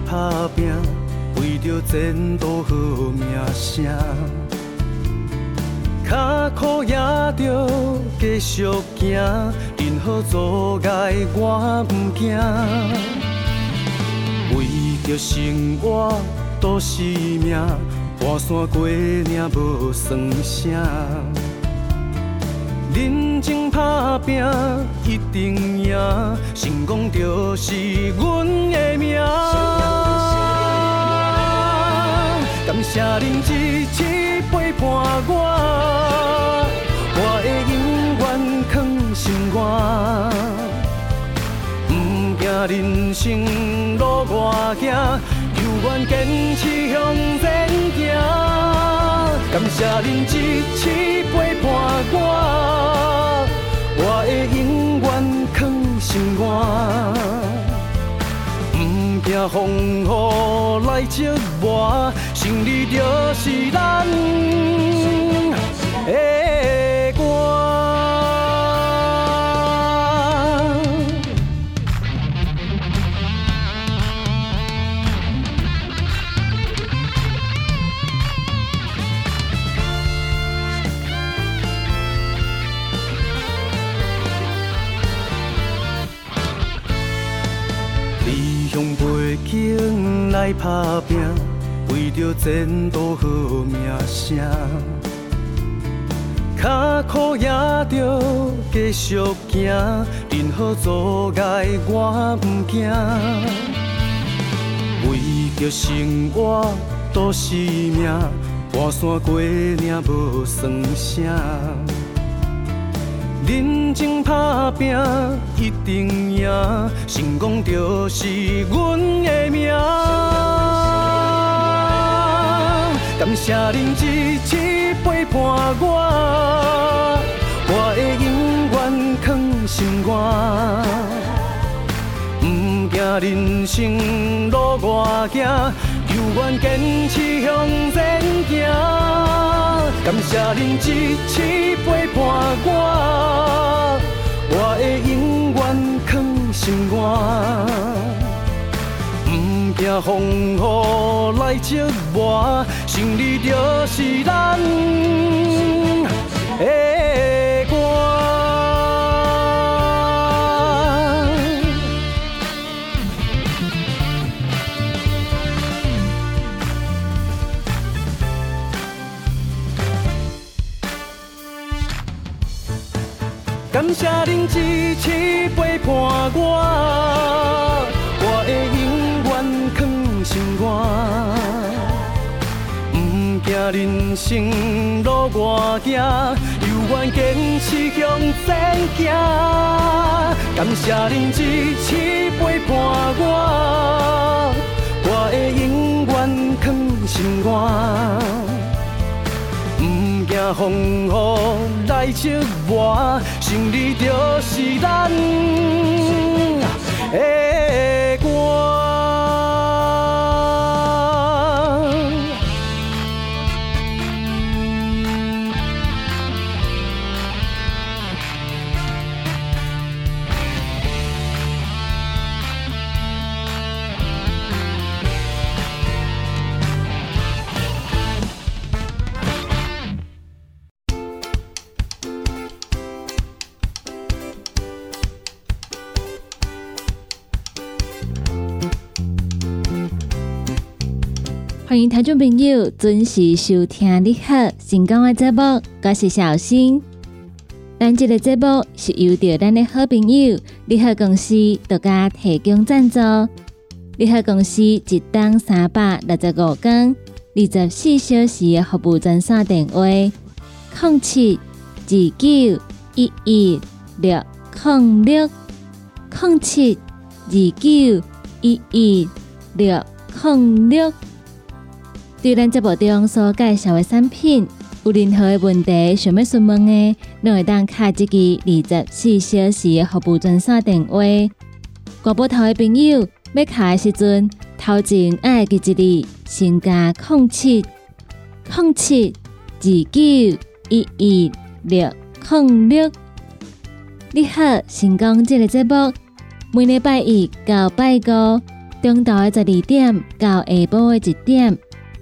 打拼，为着前途好名声。脚苦也着继续行，任何阻碍我不惊。为着生活赌性命，跋山过岭无算啥。认真打拼。一定赢，成功就是阮的命。感谢恁一起陪伴我，我会永远藏心肝。不惊人生路外行，犹原坚持向前行。感谢恁一起陪伴我，我会永远藏心肝。不惊风雨来折磨，胜利就是咱的歌。理想背景来打拼，为着前途好名声。脚苦也着继续行，任何阻碍我不惊。为着生活赌性命，跋山过岭无算啥。认真打拼一定赢，成功就是阮的命。感谢恁一起陪伴我，我会永远藏心肝。不惊人生路外行，犹原坚持向前行。感谢恁一起陪伴我，我会永远藏心肝。不惊风雨来折磨，胜利就是咱的歌。感谢恁一起陪伴，我。人生路外行，犹原坚持向前行。感谢恁支持陪伴我，我会永远放心肝。不惊风雨来折磨，胜利就是咱的听众朋友准时收听你好成功的节目，我是小新。咱这个节目是由着咱的好朋友利好公司独家提供赞助。利好公司一档三百六十五天、二十四小时的服务专线电话：零七二九一一六零六零七二九一一六零六。对咱节目中所介绍的产品有任何的问题想要询问的，都会当卡这个二十四小时的服务专线电话。挂拨头的朋友要卡的时阵，头前爱记一字，先加空七空七二九一一六空六。你好，成功这个节目每礼拜一到拜五中昼的十二点到下晡的一点，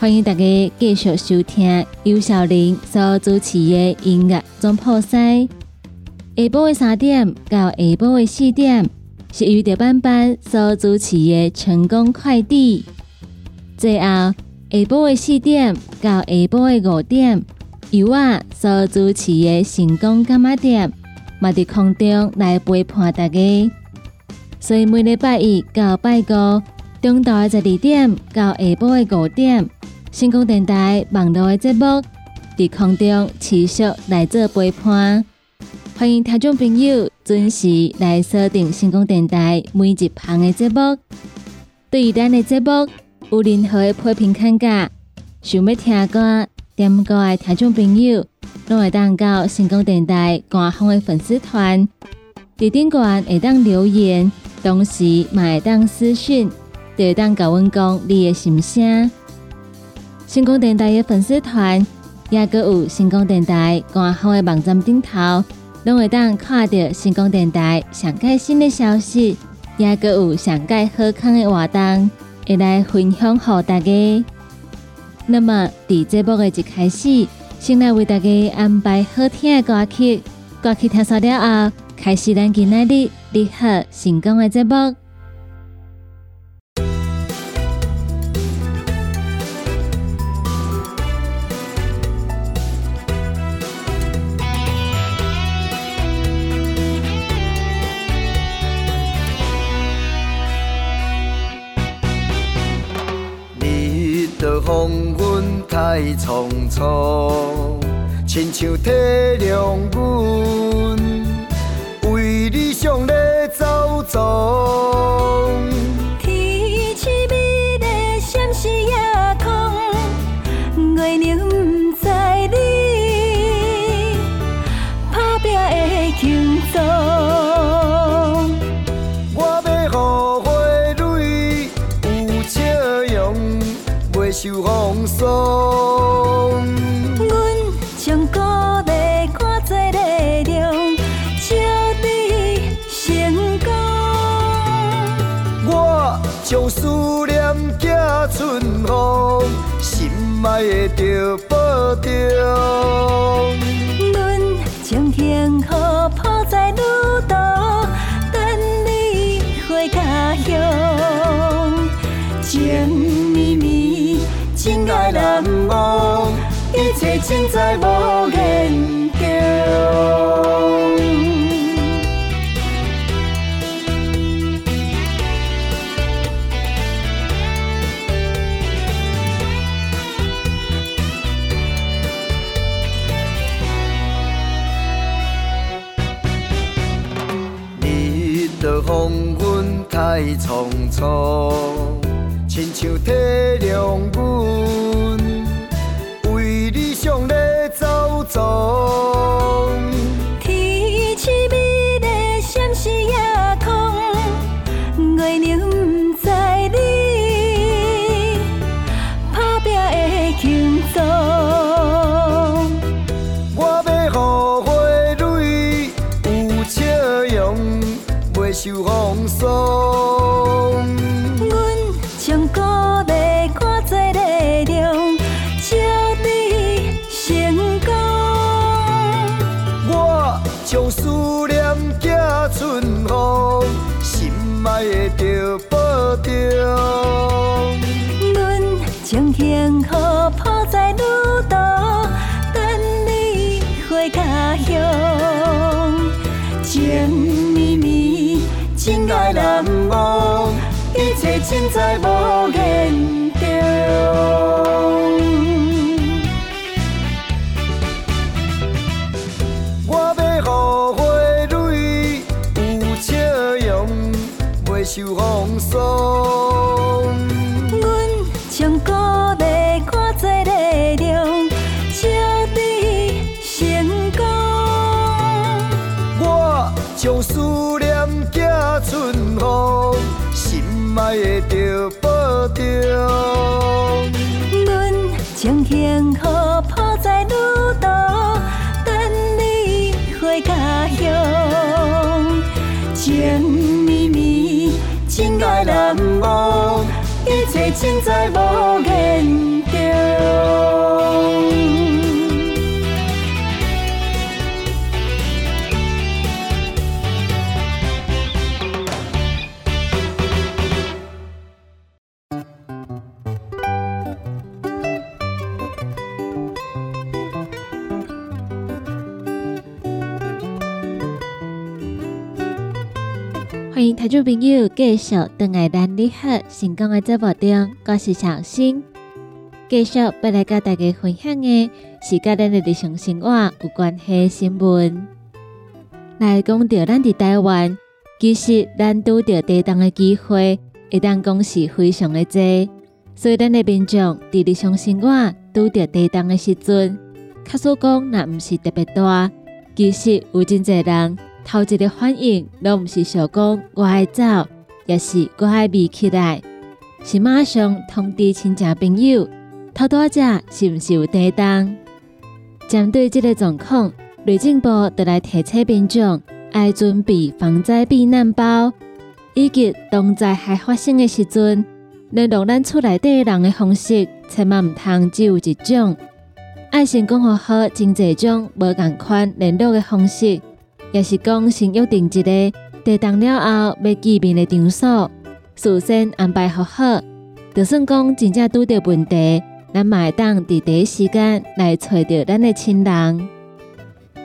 欢迎大家继续收听尤小玲所主持的音乐总破塞。下晡的三点到下晡的四点。是由着班班所主持的成功快递。最后下晡的四点到下晡的五点，由我所主持的成功干妈店，嘛伫空中来陪伴大家。所以每礼拜一到拜五，中昼的十二点到下晡的五点，成功电台网络的节目在空中持续来做陪伴。欢迎听众朋友准时来锁定星光电台每一旁的节目。对于咱的节目有任何的批评看价，想要听歌、点歌的听众朋友，拢会当到星光电台官方的粉丝团，伫顶端会当留言，同时嘛会当私讯，就会当甲阮讲你的心声。星光电台的粉丝团，也阁有星光电台官方的网站顶头。拢会当看到星光电台上盖新的消息，也阁有上盖好康的活动，会来分享给大家。那么，伫节目的一开始，先来为大家安排好听的歌曲，歌曲听熟了后，开始咱今日的你好成功的节目。像体在无言中。日落黄昏太匆匆。亲像体谅阮，走情绵绵，情爱难忘，一切尽在无言。朋友继续登来咱你好成功的节目中，我是小新。继续要来甲大家分享的是甲咱的日常生活有关系的新闻。来讲到咱伫台湾，其实咱拄着地动的机会，一旦讲是非常的多，所以咱的民众伫日常生活拄着地动的时阵，卡所讲若毋是特别大，其实有真侪人。头一个反应，拢毋是想讲我爱走，也是我爱眯起来，是马上通知亲戚朋友，偷多只是毋是有抵挡？针对这个状况，内政部就来提醒民众，爱准备防灾避难包，以及当灾害发生的时阵，联络咱厝内底人的方式，千万毋通只有一种，爱先讲好好真济种无共款联络的方式。也是讲先约定一个地动了后要见面的场所，事先安排好好。就算讲真正拄到问题，咱嘛会当伫第一时间来找到咱的亲人。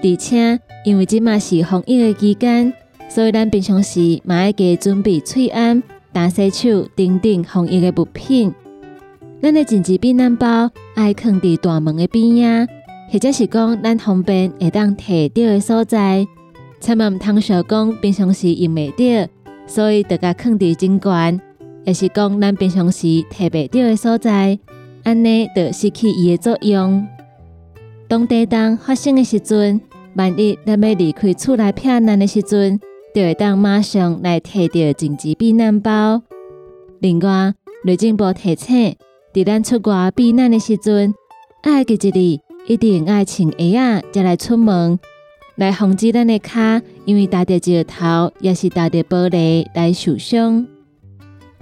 而且因为即嘛是防疫的期间，所以咱平常时嘛爱加准备喙安、打洗手等等防疫的物品。咱的紧急避难包爱藏伫大门的边仔，或者是讲咱方便会当摕到的所在。千万毋通想讲平常时用袂着，所以得甲放伫真悬，也是讲咱平常时摕袂着的所在，安尼就失去伊的作用。当地震发生的时阵，万一咱要离开厝内避难的时阵，就会当马上来摕着紧急避难包。另外，内政部提醒，伫咱出外避难的时阵，爱记一日一定爱穿鞋仔才来出门。来防止咱的脚，因为打着石头，也是打着玻璃来受伤。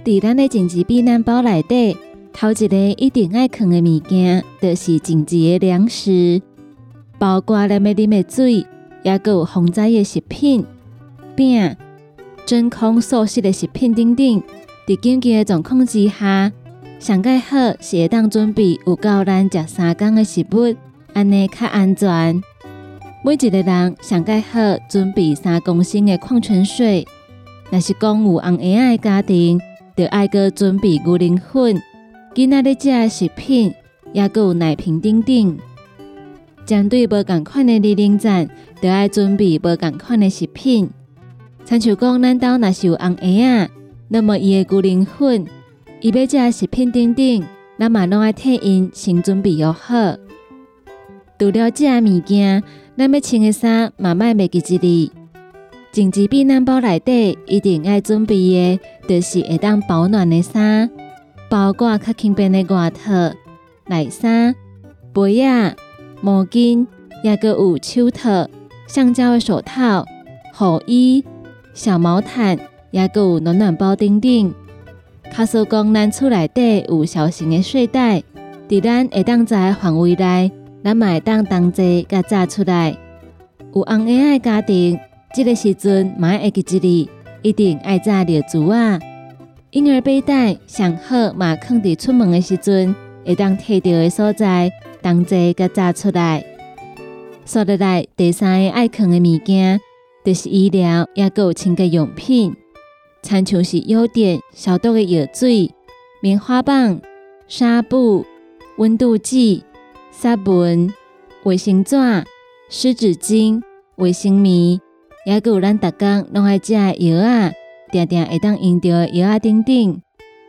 伫咱的紧急避难包内底，头一个一定爱藏的物件，就是紧急的粮食，包括咱要啉的水，也有防灾的食品、饼、真空速食的食品等等。伫紧急的状况之下，上介好是会当准备有够咱食三工的食物，安尼较安全。每一个人上介好准备三公升的矿泉水，若是讲有红孩仔的家庭，就爱个准备牛奶粉、囡仔咧食的食品，也个有奶瓶等等。针对无共款的年龄层，就爱准备无共款的食品。参像讲，咱兜若是有红孩仔，那么伊的牛奶粉、伊要食的食品等等，咱嘛拢爱替因先准备好。除了这物件。咱要穿的衫，慢慢袂记一哩。紧急避难包内底一定爱准备的，就是会当保暖的衫，包括较轻便的外套、内衫、被仔、毛巾，也个有手套、橡胶的手套、雨衣、小毛毯，也个有暖暖包等等。卡说讲，咱厝内底有小型的睡袋，伫咱会当在范围内。咱嘛会当同齐甲炸出来。有红婴仔家庭，即个时阵嘛会记一日，一定爱炸着珠啊！婴儿背带上好嘛，放伫出门的时阵会当摕到的所在，同齐甲炸出来。说得来，第三个爱藏的物件，就是医疗也有清洁用品，参像是药店消毒的药水、棉花棒、纱布、温度计。纱布、卫生纸、湿纸巾、卫生棉，也有咱逐工拢爱食的药啊，定定会当用到的药啊等等。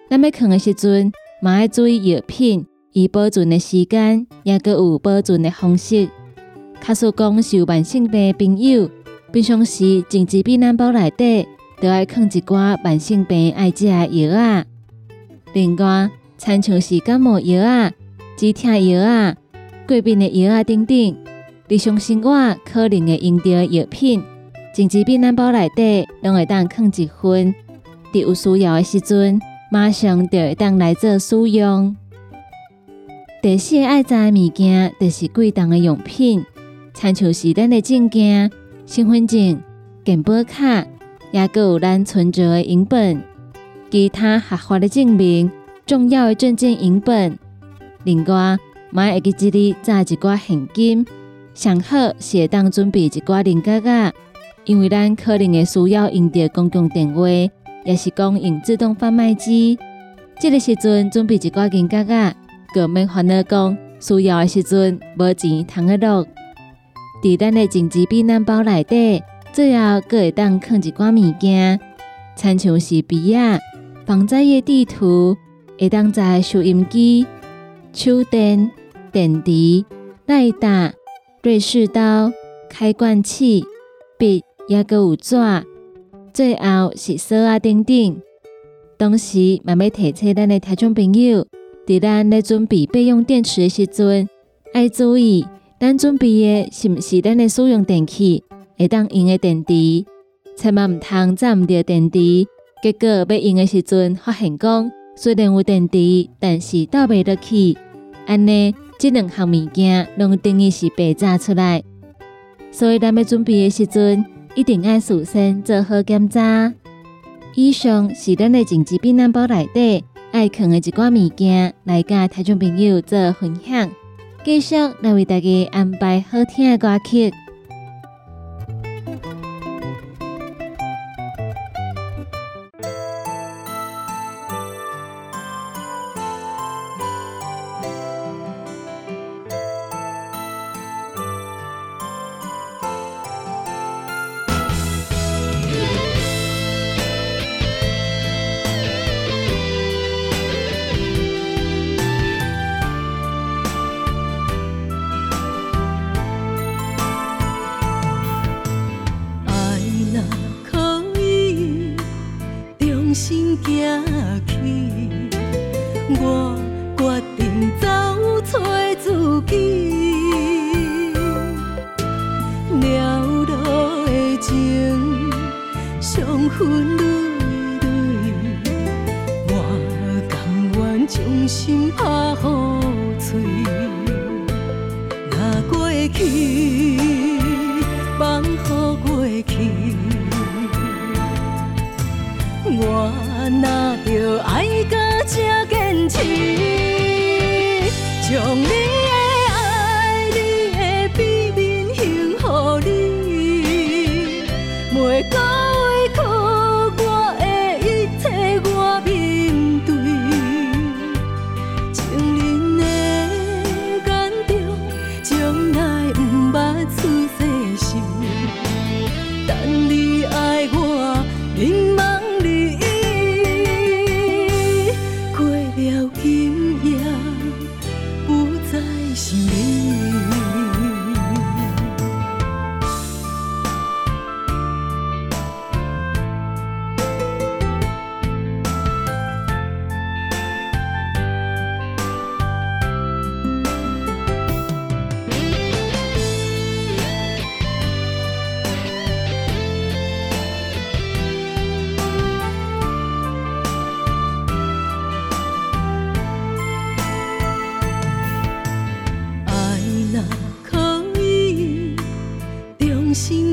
咱要放的时阵，嘛要注意药品伊保存的时间，也个有保存的方式。卡说讲是有慢性病的朋友，平常时紧急避难包内底都爱放一寡慢性病爱食的药啊。另外，参像是感冒药啊、止痛药啊、过敏的药啊等等，日常生活可能会用到的药品，紧急避难包内底拢会当放一份，伫有需要的时阵，马上就会当来做使用。第四爱知的物件，就是贵重的用品，参像是咱的证件、身份证、健保卡，也阁有咱存折的影本、其他合法的证明、重要的证件影本。另外，买会记一日揸一寡现金，上好是会当准备一寡零角仔，因为咱可能会需要用到公共电话，也是讲用自动贩卖机。这个时阵准备一寡零角仔。个免烦恼讲，需要的时阵无钱通个落。伫咱的紧急避难包内底，最后阁会当放一寡物件，参像是笔啊、防灾的地图，会当在收音机、手电、电池、耐打、瑞士刀、开罐器、笔，也阁有纸，最后是锁啊等等。当时，嘛要提醒咱的听众朋友。伫咱咧准备备用电池的时阵，要注意，咱准备的是毋是咱的使用电器会当用的电池，千万毋通占毋着电池，结果要用的时阵发现讲虽然有电池，但是倒袂落去，安尼这两项物件拢等于是白炸出来。所以咱要准备的时阵，一定要事先做好检查。以上是咱的紧急避难包内底。爱藏的一寡物件，来甲听众朋友做分享，继续来为大家安排好听的歌曲。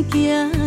行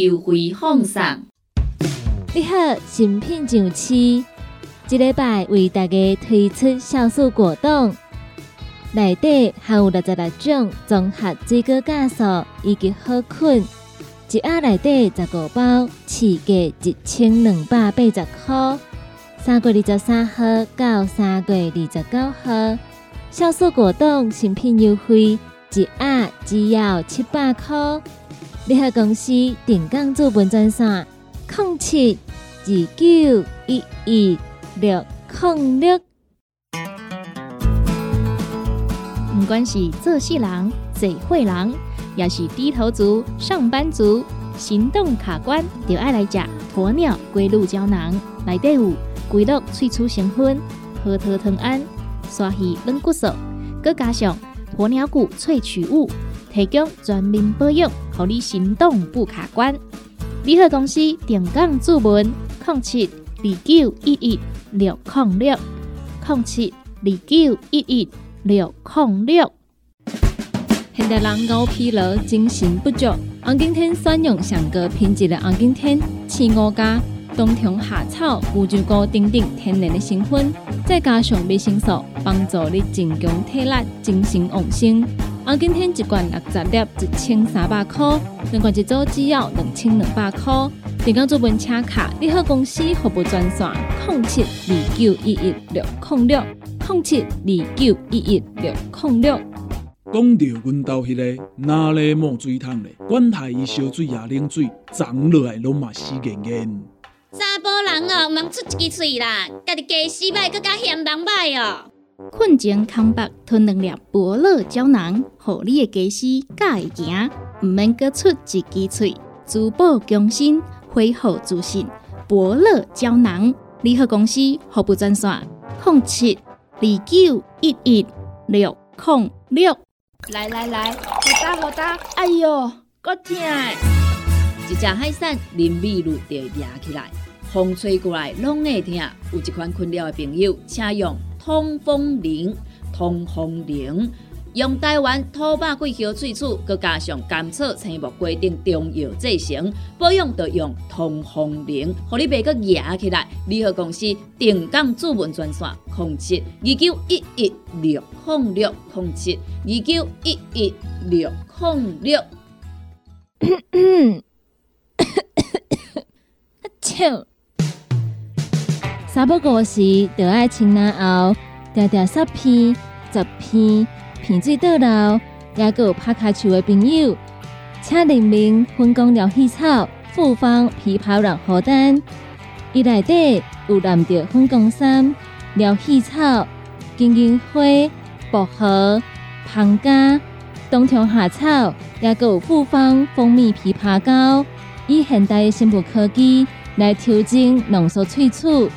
优惠放送。你好，新品上市，这礼拜为大家推出酵素果冻，内底含有六十六种综合水果酵素以及好菌，一盒内底十五包，市价一千两百八十块。三月二十三号到三月二十九号，酵素果冻新品优惠，一盒只要七百块。你好，公司定岗资本专线。零七二九一一六零六，不管是做事人、做会人，也是低头族、上班族，行动卡关，就爱来食鸵鸟龟鹿胶囊。内底有龟鹿萃取成分，核桃藤胺、鲨鱼软骨素，佮加上鸵鸟骨萃取物，提供全面保养，让你行动不卡关。联合公司定岗注文：零七二九一一六零六零七二九一一六零六。现代人熬疲劳、精神不足，红景天选用上高品质的红景天青乌加、冬虫夏草、乌鸡菇等等天然的成分，再加上维生素，帮助你增强体力、精神旺盛。红景天一罐六十粒，一千三百块；两罐一组只要两千两百块。订购做本车卡，你好公司服务专线：零七二九一一六零六零七二九一一六零六。讲到阮兜迄个哪里冒水桶咧，管他伊烧水也冷水，长落来拢嘛死严严。查甫人哦，毋通出一支喙啦，家己家死歹，更加嫌人歹哦。困前空白吞两粒伯乐胶囊，互你的家私敢会行，毋免搁出一支喙。珠宝强身，恢复自信。伯乐胶囊，联合公司服务专线：零七二九一一六零六。来来来，好打好打，哎哟，够痛！一只海扇淋米露就压起来，风吹过来拢会痛。有一款困扰的朋友，请用通风铃。通风铃用台湾土白桂花萃取，佮加上甘草、青木规定中药制成，保养要用通风铃，互你袂佮压起来。联合公司定岗主文专线：零七二九一一六零六零七二九一一六零六。咳咳咳，好。三不五时，就爱清冷后，条条十片、十片，片水倒流，也有拍卡球的朋友，请联名分工疗气草、复方枇杷软荷丹，伊内底有蓝调粉工衫、疗气草、金银花、薄荷、胖加、冬虫夏草，也有复方蜂蜜枇杷膏，以现代的生物科技来调整浓缩萃取。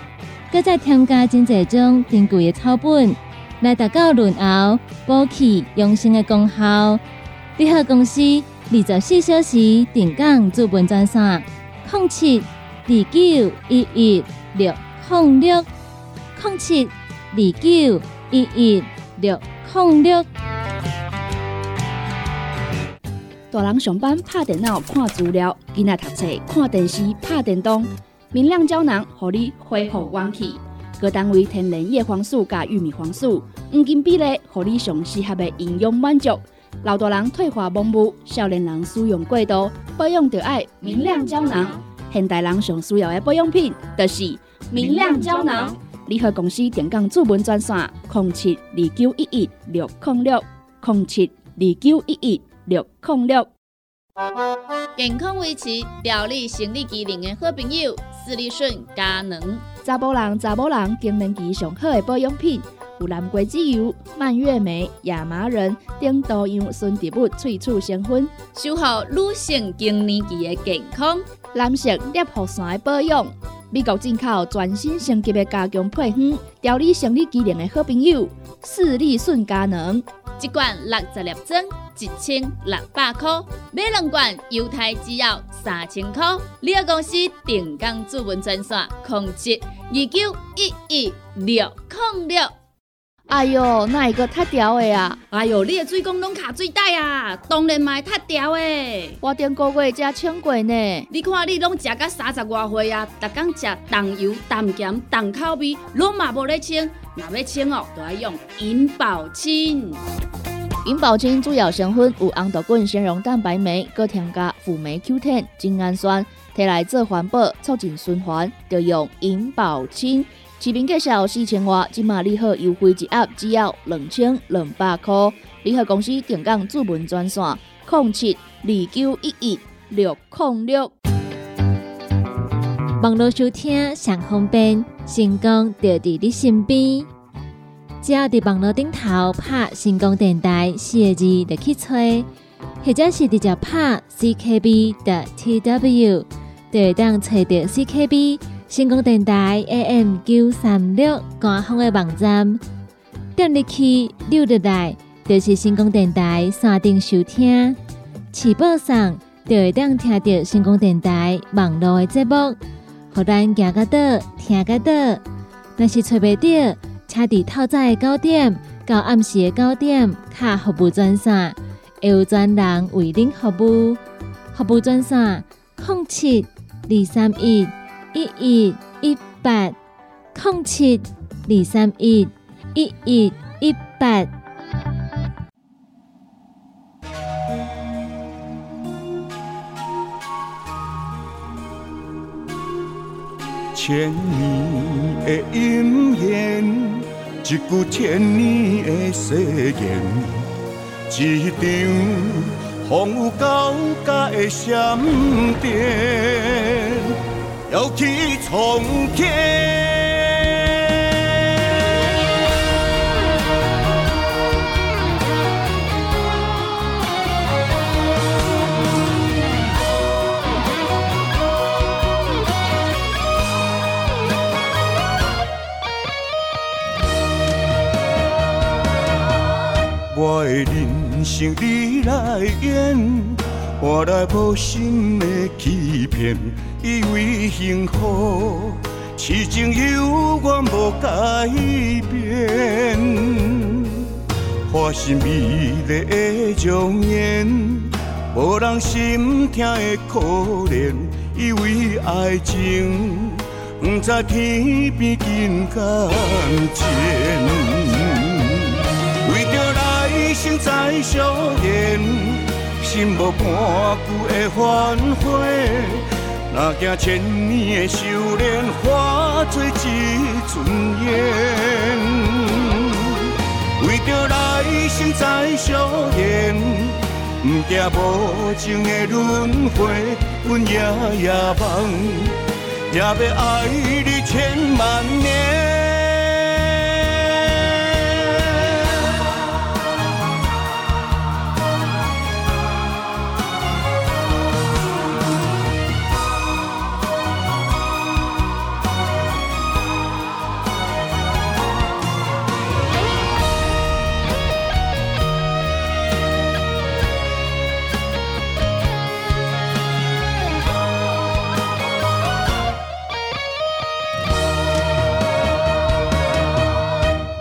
搁再添加真侪种珍贵的草本，来达到润喉、补气、养生的功效。联合公司二十四小时定岗资本专线：零七二九一一六零六零七二九一一六零六。大人上班拍电脑看资料，囡仔读册看电视拍电动。明亮胶囊，互你恢复元气。各单位天然叶黄素加玉米黄素，黄金比例，互你上适合的营养满足。老大人退化盲目，少年人使用过度，保养就爱明亮胶囊。现代人上需要的保养品，就是明亮胶囊。联合公司电讲主文专线：零七二九一一六零六零七二九一一六零六。健康维持、调理生理机能的好朋友——斯利顺佳能。查甫人、查某人更年期上好的保养品，有蓝桂枝油、蔓越莓、亚麻仁等多样纯植物萃取成分，守护女性更年期的健康。蓝色裂护伞的保养。美国进口全新升级的加强配方，调理生理机能的好朋友——视力顺佳能，一罐六十粒装，一千六百块；买两罐，犹太只要三千块。你个公司定岗主文专线：控制二九一一六零六。哎哟，那一个太屌的啊！哎哟，你的嘴工拢卡水袋啊，当然卖太屌的。我顶个月才称过呢。你看你拢食到三十外岁啊，逐工食重油、重咸、重口味，拢嘛无咧称。若要称哦，就要用银保清。银保清主要成分有红豆滚、纤溶蛋白酶，搁添加辅酶 Q10、精氨酸，摕来做环保、促进循环，就用银保清。市面介绍四千瓦，今马利好优惠一盒只要两千两百块。联合公司电讲主文专线：零七二九一一六零六。网络收听上方便，成功就伫你身边。只要伫网络顶头拍“成功电台”四个字，就去吹，或者是直接拍 “ckb” 的 “tw”，就会当找到 CKB。成功电台 AM 九三六官方的网站，点入去溜入来，就是成功电台山顶收听。起播上就会当听到成功电台网络的节目，互咱行个到，听个到。若是找袂到，请伫透早的九点到暗时的九点，卡服务专线，会有专人为您服务。服务专线：零七二三一。一一一八空七二三一一一一八，千年的姻缘，一句千年的誓言，一场风雨交加的闪电。要去重建。我的人生你来演。换来无心的欺骗，以为幸福痴情犹原无改变。花心美丽的容颜，无人心疼的可怜。以为爱情不知天边金甲前，为着来生再相见。心无半句的反悔，那惊千年的修炼化作一阵烟？为着来生再相见，不惊无情的轮回，阮夜夜梦，也要爱你千万年。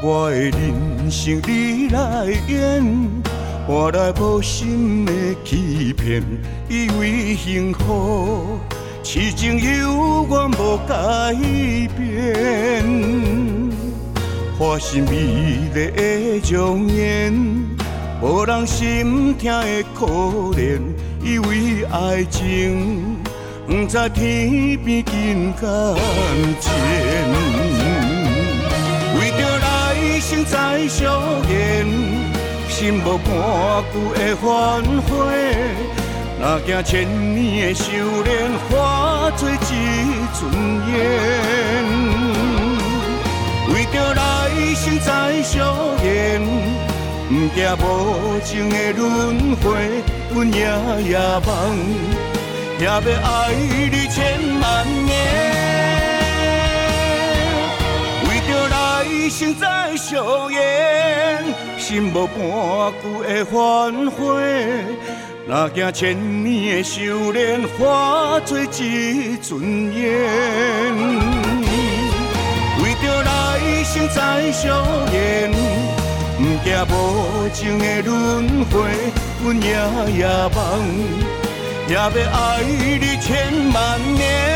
我的人生你来演，换来无心的欺骗，以为幸福痴情犹原无改变。花心美丽的容颜，无人心疼的可怜，以为爱情不知天边金敢情，再相见，心无半句的反悔，若惊千年的修炼化作一阵烟，为着来生再相见，不惊无情的轮回，阮夜夜梦。也要爱你千万来生再相缘，心无半句的反悔，哪惊千年的修炼化作一阵烟。为着来生再相缘，不惊无情的轮回，阮夜夜梦。也要爱你千万年。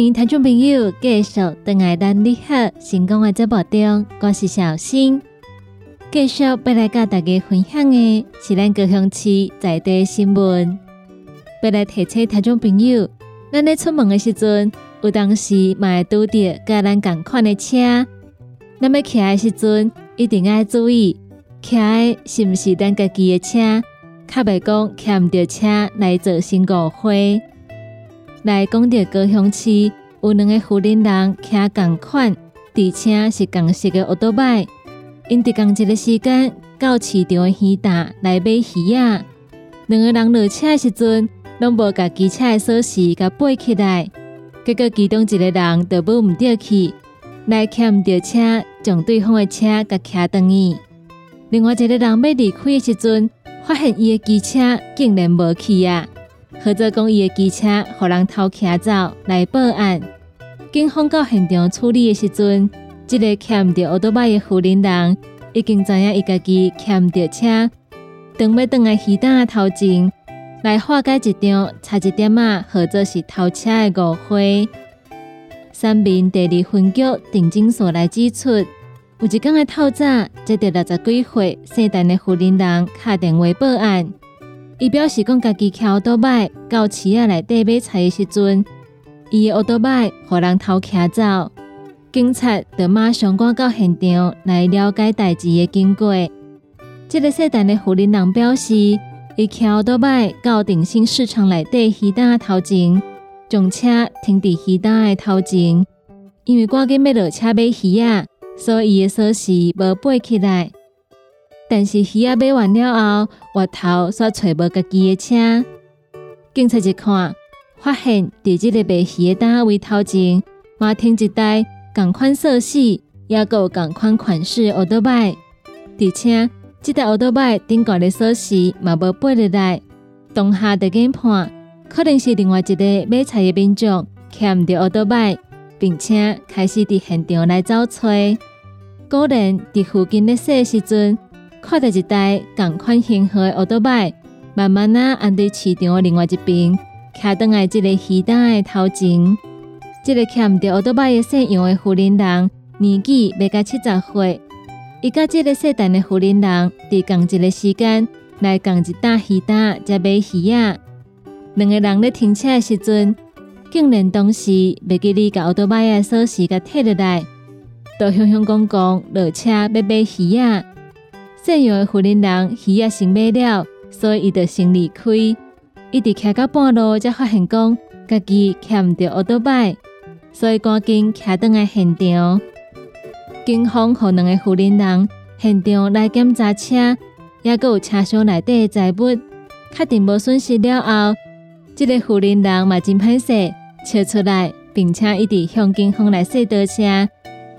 欢迎听众朋友继续登来咱你好成功的节目中，我是小新。继续要来甲大家分享的是咱高雄市在地新闻。要来提醒听众朋友，咱咧出门的时阵，有当时嘛会拄着甲咱同款的车，那么骑的时阵一定要注意，骑的是毋是咱家己的车，较袂讲骑毋着车来做新误会。来讲到高雄市有两个富人人骑共款，而且是共色的奥多麦，因伫同一个时间到市场的鱼档来买鱼仔。两个人落车时阵，拢无甲机车的锁匙甲背起来，结果其中一个人就无毋着去，来骑毋着车，将对方的车甲骑断去。另外一个人要离开的时阵，发现伊的机车竟然无去啊！合作讲伊的机车互人偷骑走来报案，警方到现场处理的时阵，即个骑毋着奥多麦的富人人已经知影伊家己骑毋着车，等要倒来鱼档头前来化解一张差一点啊，或者是偷车的误会。三面第二分局定警所来指出，有一天的透早，接到六十几岁姓陈的富人人打电话报案。伊表示讲，家己骑奥多麦到市仔内底买菜的时阵，伊的奥多麦互人偷骑走，警察就马上赶到现场来了解代志的经过。这个姓陈的富人人表示，伊骑奥多麦到定兴市场内底鱼档头前，将车停伫鱼档的头前，因为赶紧要落车买鱼仔，所以伊的锁匙无背起来。但是鱼仔买完了后，外头煞找无家己的车。警察一看，发现伫即个卖鱼的单位头前，嘛停一台同款色系，也有同款款式奥多麦，而且即台奥多麦顶盖的锁匙嘛无背落来。当下就研判，可能是另外一个买菜的民众欠毋着奥多麦，并且开始伫现场来找找。果然伫附近咧洗时阵。看到一台同款型号的奥多麦，慢慢啊按伫市场的另外一边，徛倒来即个鱼档的头前。即个牵毋着奥多麦的姓杨的富人人，年纪未到七十岁。伊甲即个姓陈的富人人，伫共一个时间来共一担鱼档，才买鱼仔。两个人咧停车的时阵，竟然当时袂记哩甲奥多麦的锁匙甲摕落来，都雄雄讲讲落车要买鱼仔。姓杨的富人人鱼也先买了，所以伊就先离开。一直骑到半路，才发现讲家己骑毋着奥多麦，所以赶紧骑倒来现场。警方和两个富人人现场来检查车，也有车厢内底的财物，确定无损失了后，这个富人人嘛真歹势，笑出来，并且一直向警方来说道谢，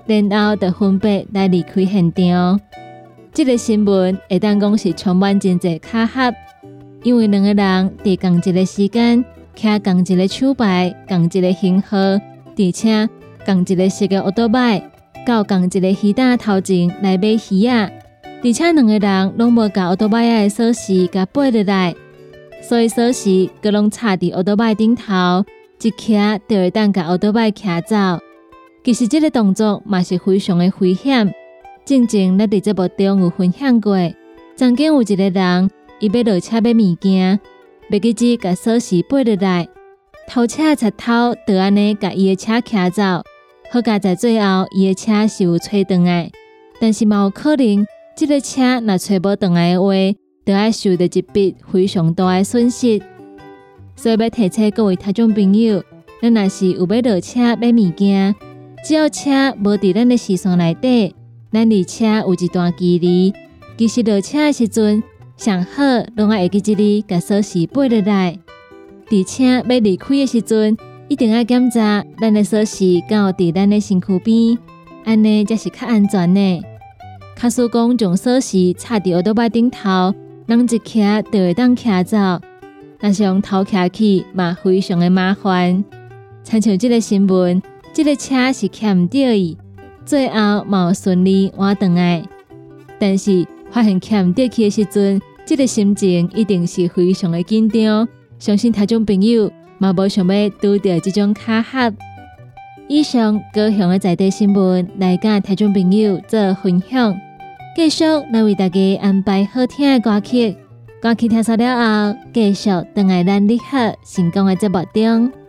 然后就分别来离开现场。这个新闻会当讲是充满真济巧合，因为两个人伫同一个时间，徛同一个手牌、同一个型号，而且同一个色嘅奥多拜，到同一个鱼蛋头前来买鱼啊，而且两个人拢无甲奥多拜的锁匙甲背落来，所以锁匙佮拢插伫奥多拜顶头，一徛就会当甲奥多拜徛走。其实这个动作嘛是非常的危险。正正咱伫节目中有分享过，曾经有一个人，伊要落车买物件，别记只甲锁匙背入来，偷车贼偷，就安尼甲伊的车骑走。好佳在最后，伊的车是有找倒来，但是嘛有可能，这个车若找无倒来的话，就要受到一笔非常大的损失。所以要提醒各位听众朋友，咱若是有要落车买物件，只要车无伫咱的视线内底。咱离车有一段距离，其实落车的时阵，上好拢爱会记这里，甲锁匙背落来。而且要离开的时阵，一定要检查咱的锁匙敢有伫咱的身躯边，安尼才是较安全的。卡叔讲将锁匙插伫奥多巴顶头，人一骑就会当骑走，但是用头徛起嘛非常的麻烦。参像这个新闻，这个车是骑唔到伊。最后冇顺利换倒来，但是发现欠得去的时阵，这个心情一定是非常的紧张。相信听众朋友嘛无想要拄到这种卡合。以上高雄的在地新闻来甲听众朋友做分享，继续来为大家安排好听的歌曲。歌曲听完了后，继续等来咱立刻成功的节目中。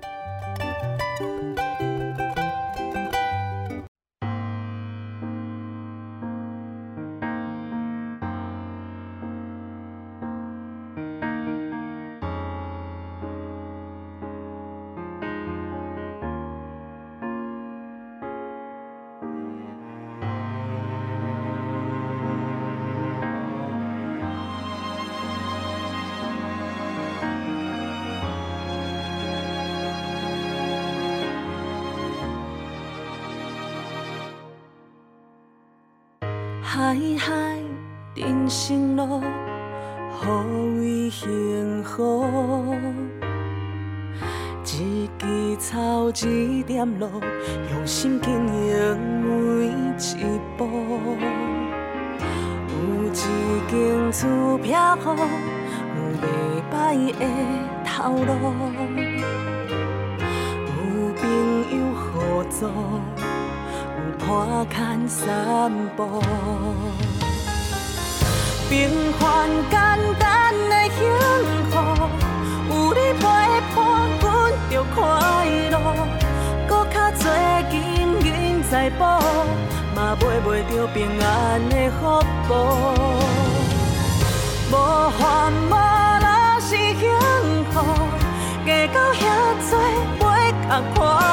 袂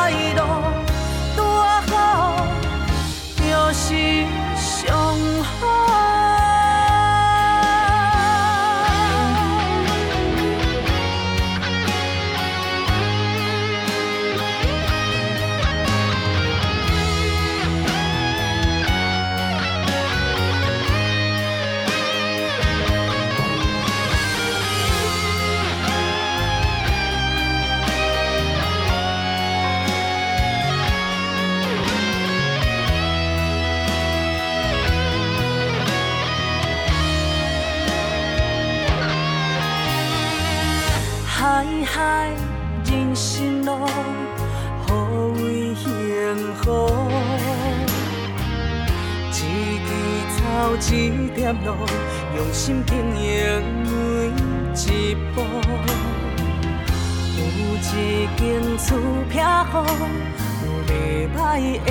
一点路，用心经营每一步。有一间厝偏好，有袂歹的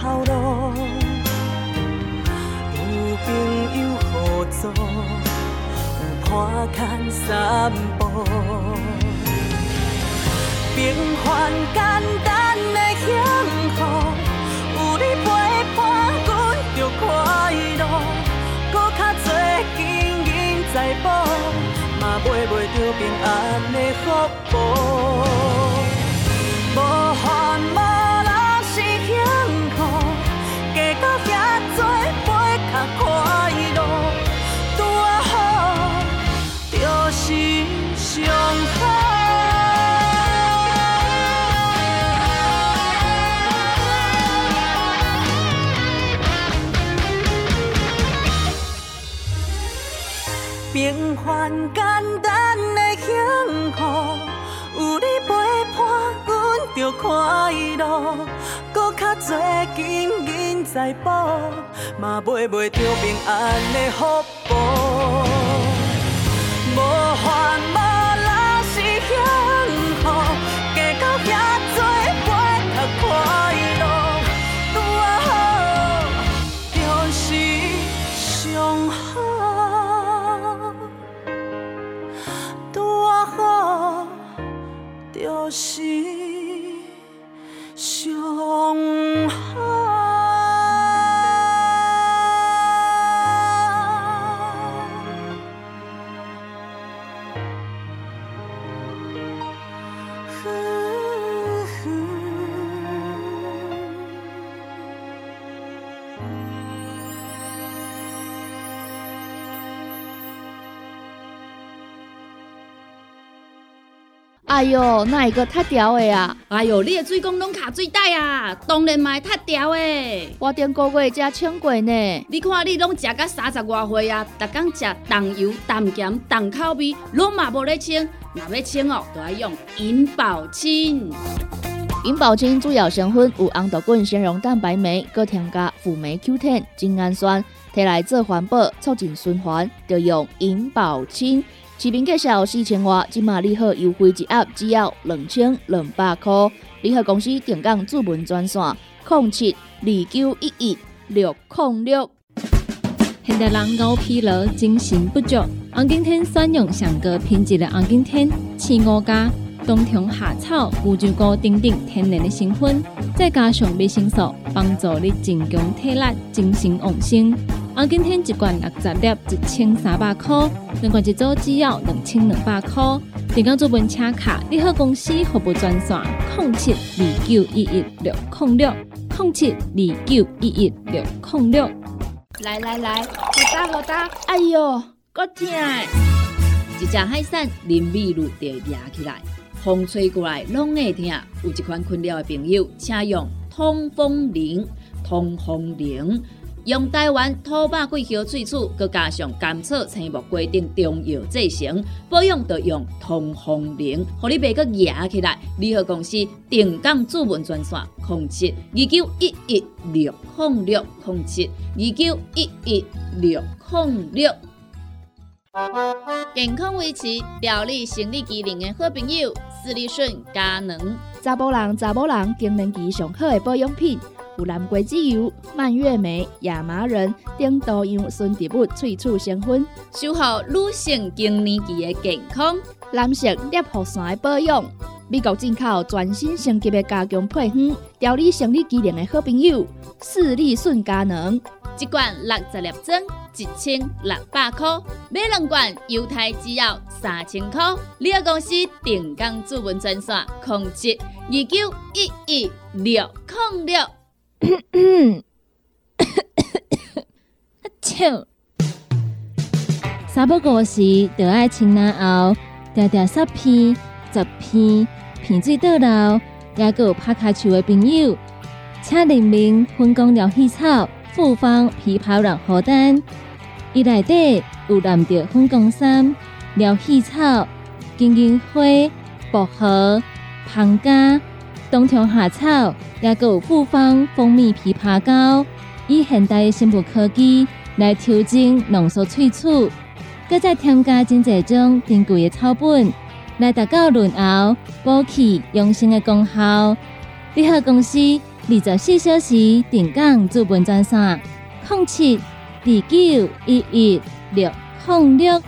头路，有朋友合作，有看看散步。平凡简单的幸福，有你陪伴，阮就快乐。搁较多金银财宝，嘛买袂着平安的福报。无烦恼嘛买袂着平安的福报。无烦恼哟，那一个太条的啊？哎哟，你的水工拢卡水袋啊，当然嘛会塌掉的。我顶个月才请过呢。你看你拢食到三十外岁啊，逐工食重油、重咸、重口味，拢嘛无咧清。若要清哦，就要用银保清。银保清主要成分有红豆滚、纤溶蛋白酶，搁添加辅酶 Q10、精氨酸，摕来做环保，促进循环，就用银保清。市面介绍四千瓦，即马利好优惠一盒只要两千两百块。利好公司定岗主文专线：零七二九一一六零六。现代人熬疲劳、精神不足，红景天选用上高品质的红景天青五加冬虫夏草、乌鸡菇等等天然的成分，再加上维生素，帮助你增强体力、精神旺盛。红景天一罐六十粒，一千三百块；两罐一组只要两千两百块。订购做本车卡，你好公司服务专线：零七二九一一六零六零七二九一一六零六。来来来，好打好打，哎哟，够痛！一只海扇林密路就会压起来，风吹过来拢会痛。有一款困扰的朋友，请用通风铃。通风铃用台湾土白桂花萃取，佮加上甘草、青木规定中药制成，保养要用通风灵，互你袂佮压起来。联合公司定岗主文专线：零七二九一一六零六零七二九一一六零六。健康维持、调理生理机能的好朋友，斯利顺佳能。查甫人、查某人更年期上好的保养品，有蓝桂枝油、蔓越莓、亚麻仁等多样纯植物萃取成分，守护女性更年期的健康。男性尿护伞的保养，美国进口全新升级的加强配方，调理生理机能的好朋友，视力顺佳能。一罐六十粒装，一千六百块；买两罐，犹太只要三千块。你个公司定岗主文专线：控制二九一一六零六。笑。三不五时，就爱清冷后，定定十片、十片，片水倒流，也有拍卡球的朋友，请联名分工疗气草、复方枇杷软荷丹，伊内底有蓝着粉光山、疗气草、金银花、薄荷、胖柑、冬虫夏草，也有复方蜂蜜枇杷膏，以现代生物科技来调整浓缩萃取，搁再添加真侪种珍贵的草本，来达到润喉、补气、养生的功效。联合公司二十四小时定岗驻本专线：零七二九一一六零六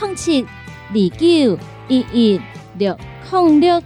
零七二九一一六零六。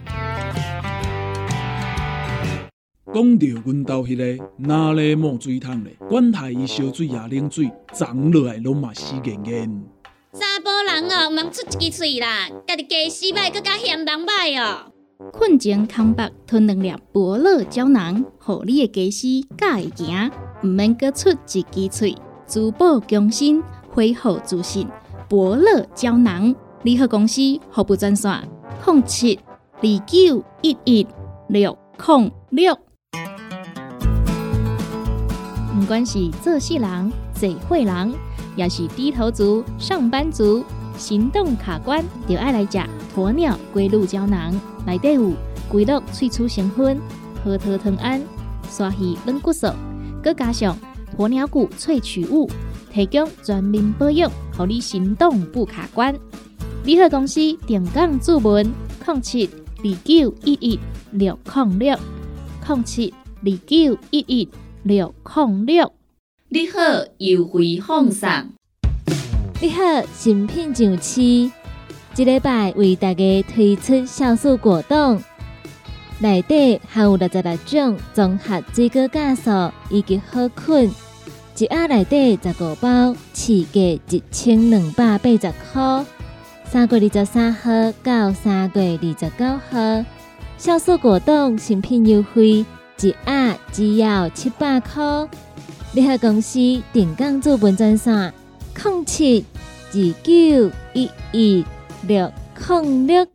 讲到阮兜迄个哪里冒水桶咧，管他伊烧水也冷水，长落来拢嘛死严严。查甫人哦，毋通出一支喙啦，家己家死歹，更加嫌人歹哦。困前空腹吞两粒伯乐胶囊，互你的家私敢会行，毋免搁出一支喙。珠宝强身，恢复自信。伯乐胶囊，联合公司服务专线：零七二九一一六零六。不管是做事人、做伙人，也是低头族、上班族，行动卡关，就爱来食鸵鸟龟鹿胶囊。内底有龟鹿萃取成分，核桃藤胺、刷鱼软骨素，佮加上鸵鸟骨萃取物，提供全面保养，让你行动不卡关。联合公司定岗注文：零七二九一一六零六零七二九一一六零六。你好，优惠放送。你好，新品上市，这礼拜为大家推出酵素果冻，内底含有六十六种综合水果酵素以及好菌，一盒内底十五包，市价一千两百八十块。三月二十三号到三月二十九号，酵素果冻新品优惠，一盒只要七百块，联合公司定岗做文專線：零七二九一一六零六。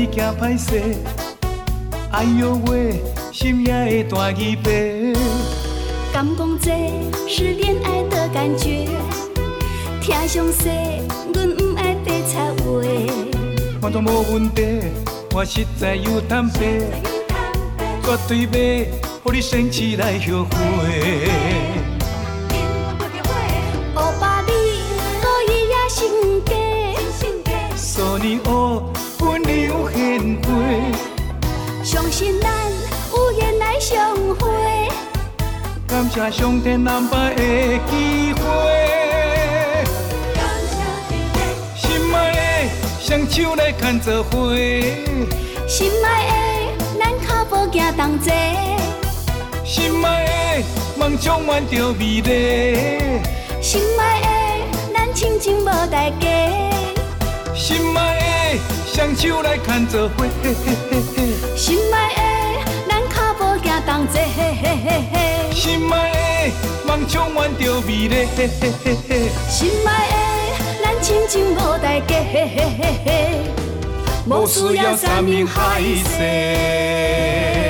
你惊歹势。哎呦喂，心也会大耳白。敢讲这是恋爱的感觉？听详细，阮不爱白插话。我都无问题，我实在有坦白，绝对袂，予你生气来后悔。相会。感谢上天安排的机会。心爱的，双手来牵做伙。心爱的，咱脚步行。同齐。心爱的，梦充满着美丽。心爱的，咱亲情无代价。心爱的，双手来牵做伙。心爱的，同齐。心爱的，梦充满着美丽。心爱的，咱亲情无代价。无需要山盟海誓。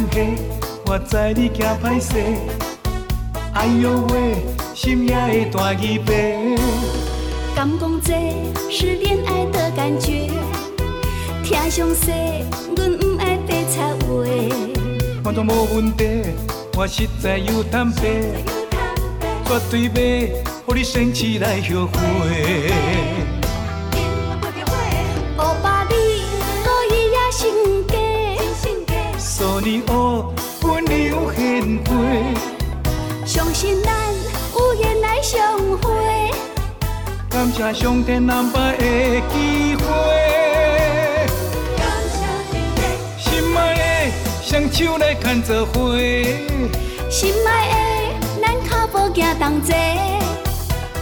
关系，我知你惊歹势。哎呦喂，心也会大耳白。敢讲这是恋爱的感觉？听详细，阮不爱白插话。我都无问题，我实在有坦白，绝对袂，予你生气来后悔。感谢上天安排的机会。心爱的，双手来牵做伙。心爱的，咱脚步行同齐。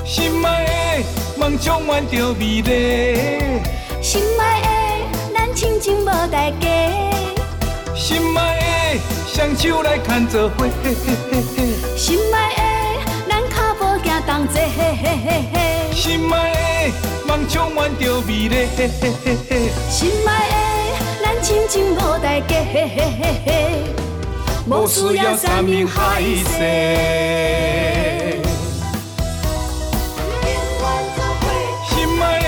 心爱的，梦充满着美丽。心爱的，咱亲情无代价。心爱的，双手来牵做伙。心爱的，咱脚步行同齐。心爱的，梦充满着美丽。心爱的，咱亲情无代价。无需要山盟海誓。心爱的，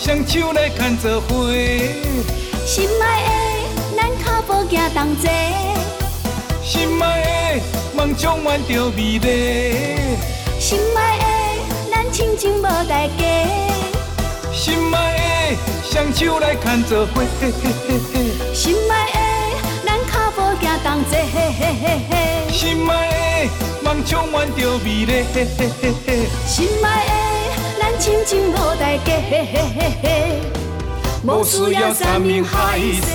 双手来牵做伙。心爱的。行同齐，心爱的，梦充满着美丽。心爱的，亲情无代价。心爱的，双手来牵做伙。心爱的，行同齐。心爱的梦充满着美丽，心爱的，咱亲像无代价，无需要山盟海誓。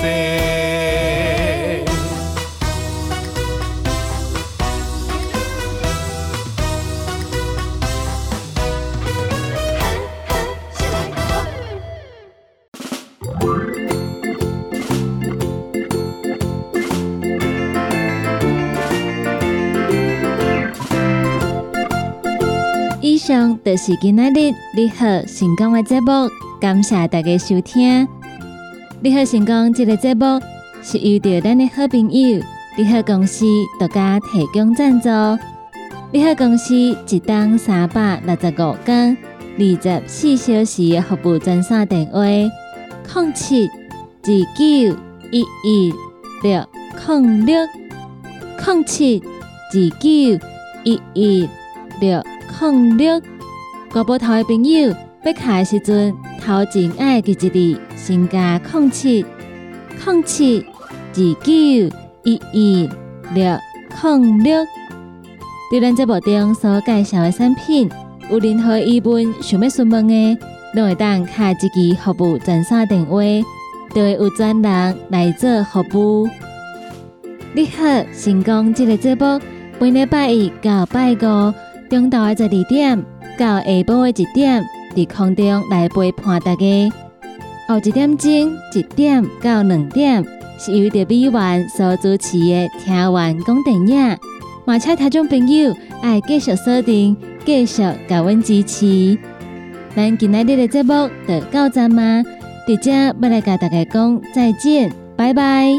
以上就是今仔日你好成功的节目，感谢大家收听。你好成功这个节目是由着咱的好朋友你好公司独家提供赞助。你好公司一档三百六十五天、二十四小时的服务专线电话：零七二九一一六零六零七二九一一六。零六，国宝头的朋友要卡的时阵，头前爱记一字，先加零七零七二九一一六零六。对咱节目中所介绍的产品，有任何疑问想要询问的，拢会当卡一支服务专线电话，就会有专人来做服务。你好，成功这个节目，每礼拜一到拜五。中昼的十二点到下晡的一点，在空中来陪伴大家。后一点钟一点到两点，是由着美元所主持的《听完讲电影》。马车听众朋友爱继续锁定，继续甲阮支持。咱今仔日的节目就到这吗？伫遮要来甲大家讲再见，拜拜。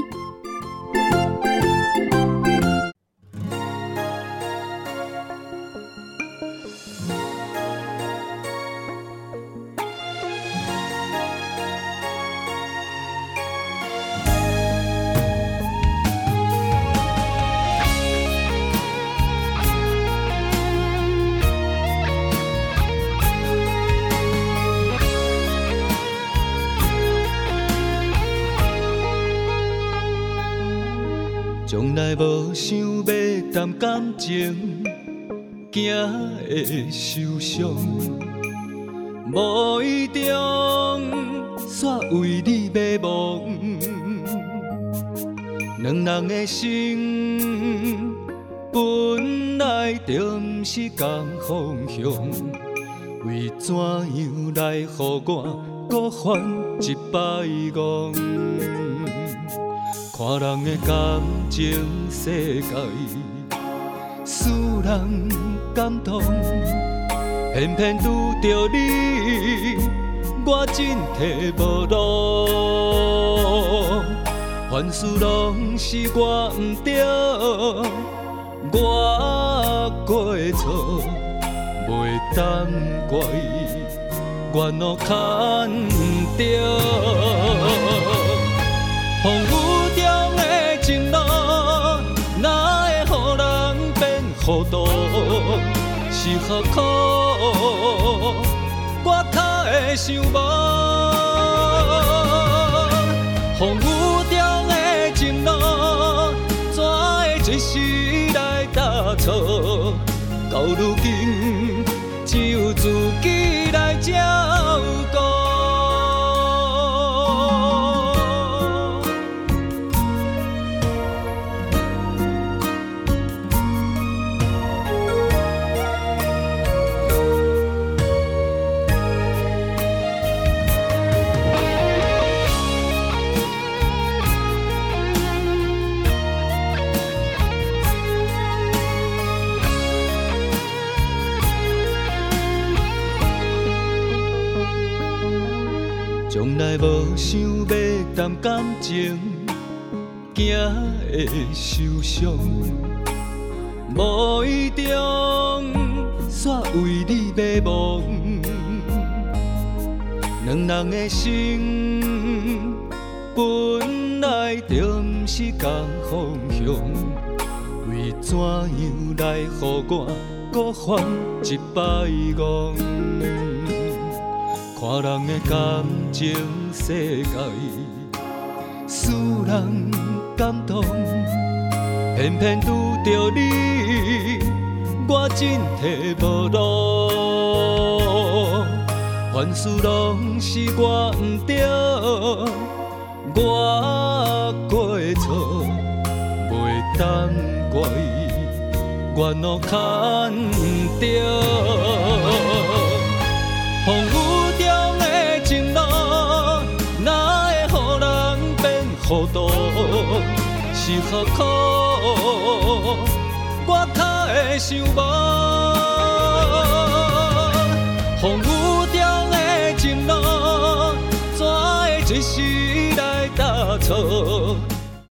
无想要谈感情，惊会受伤。无意中煞为你迷茫，两人的心本来就不是同方向，为怎样来予我搁犯一摆戆？看人的感情世界，使人感动，偏偏拄着你，我真提无路。凡事拢是我不对，我过错，袂当怪，怨我牵着。风雨糊涂？是何苦？我较会想无。想要谈感情，惊会受伤。无意中煞为你迷茫，两人的心本来就不是同方向，为怎样来予我搁犯一摆戆？看人的感情世界，使人感动。偏偏拄着你，我真提无路。凡事拢是我毋对，我过错，袂当怪冤枉牵着。是何苦？我较会想无。风雨中的情路，怎会一时来打错？